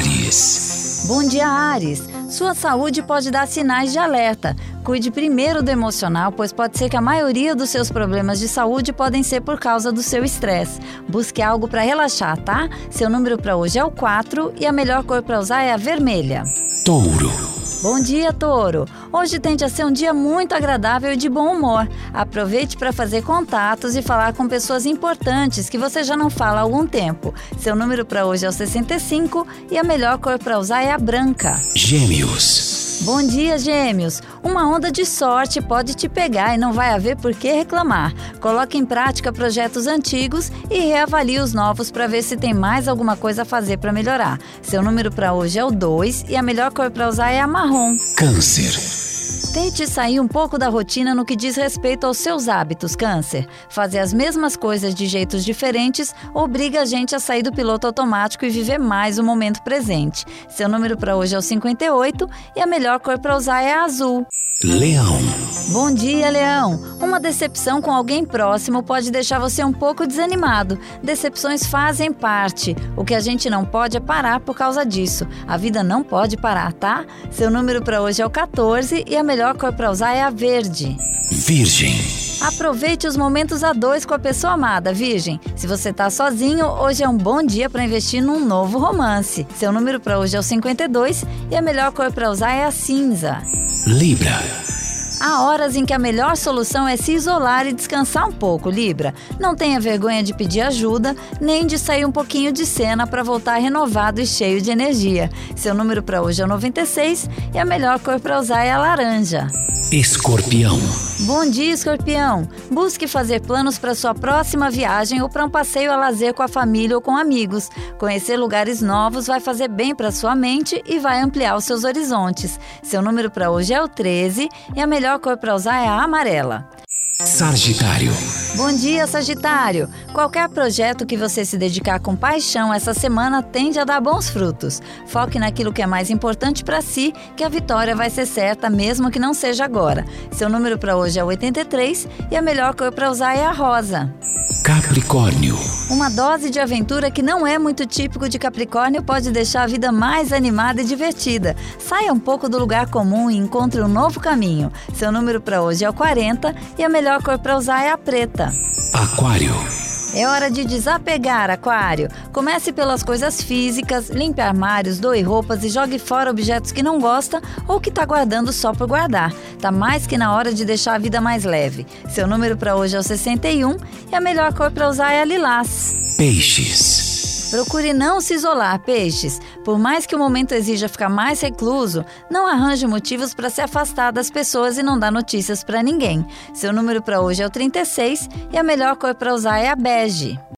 Ares. Bom dia, Ares. Sua saúde pode dar sinais de alerta. Cuide primeiro do emocional, pois pode ser que a maioria dos seus problemas de saúde podem ser por causa do seu estresse. Busque algo para relaxar, tá? Seu número para hoje é o 4 e a melhor cor para usar é a vermelha. Touro. Bom dia, Touro! Hoje tende a ser um dia muito agradável e de bom humor. Aproveite para fazer contatos e falar com pessoas importantes que você já não fala há algum tempo. Seu número para hoje é o 65 e a melhor cor para usar é a branca. Gêmeos. Bom dia, gêmeos! Uma onda de sorte pode te pegar e não vai haver por que reclamar. Coloque em prática projetos antigos e reavalie os novos para ver se tem mais alguma coisa a fazer para melhorar. Seu número para hoje é o 2 e a melhor cor para usar é a marrom. Câncer. Tente sair um pouco da rotina no que diz respeito aos seus hábitos, Câncer. Fazer as mesmas coisas de jeitos diferentes obriga a gente a sair do piloto automático e viver mais o momento presente. Seu número para hoje é o 58 e a melhor cor para usar é a azul. Leão. Bom dia, Leão! Uma decepção com alguém próximo pode deixar você um pouco desanimado. Decepções fazem parte. O que a gente não pode é parar por causa disso. A vida não pode parar, tá? Seu número para hoje é o 14 e a melhor cor para usar é a verde. Virgem. Aproveite os momentos a dois com a pessoa amada, Virgem. Se você tá sozinho, hoje é um bom dia para investir num novo romance. Seu número para hoje é o 52 e a melhor cor para usar é a cinza. Libra. Há horas em que a melhor solução é se isolar e descansar um pouco, Libra. Não tenha vergonha de pedir ajuda, nem de sair um pouquinho de cena para voltar renovado e cheio de energia. Seu número para hoje é o 96 e a melhor cor para usar é a laranja. Escorpião. Bom dia, escorpião! Busque fazer planos para sua próxima viagem ou para um passeio a lazer com a família ou com amigos. Conhecer lugares novos vai fazer bem para sua mente e vai ampliar os seus horizontes. Seu número para hoje é o 13 e a melhor cor para usar é a amarela. Sagitário. Bom dia, Sagitário! Qualquer projeto que você se dedicar com paixão essa semana tende a dar bons frutos. Foque naquilo que é mais importante para si, que a vitória vai ser certa mesmo que não seja agora. Seu número para hoje é 83 e a melhor cor para usar é a rosa. Capricórnio. Uma dose de aventura que não é muito típico de Capricórnio pode deixar a vida mais animada e divertida. Saia um pouco do lugar comum e encontre um novo caminho. Seu número para hoje é o 40 e a melhor cor para usar é a preta. Aquário. É hora de desapegar, Aquário. Comece pelas coisas físicas, limpe armários, doe roupas e jogue fora objetos que não gosta ou que está guardando só por guardar. Tá mais que na hora de deixar a vida mais leve. Seu número para hoje é o 61 e a melhor cor para usar é a lilás. Peixes. Procure não se isolar, peixes. Por mais que o momento exija ficar mais recluso, não arranje motivos para se afastar das pessoas e não dar notícias para ninguém. Seu número para hoje é o 36 e a melhor cor para usar é a bege.